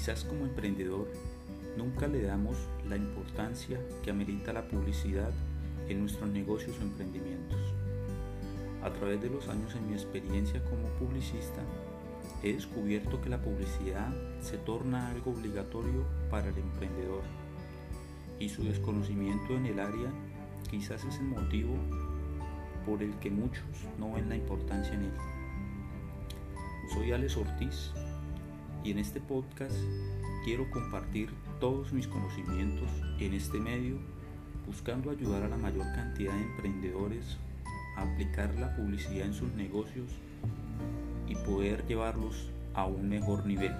Quizás como emprendedor nunca le damos la importancia que amerita la publicidad en nuestros negocios o emprendimientos. A través de los años en mi experiencia como publicista, he descubierto que la publicidad se torna algo obligatorio para el emprendedor y su desconocimiento en el área quizás es el motivo por el que muchos no ven la importancia en él. Soy Alex Ortiz y en este podcast quiero compartir todos mis conocimientos en este medio buscando ayudar a la mayor cantidad de emprendedores a aplicar la publicidad en sus negocios y poder llevarlos a un mejor nivel.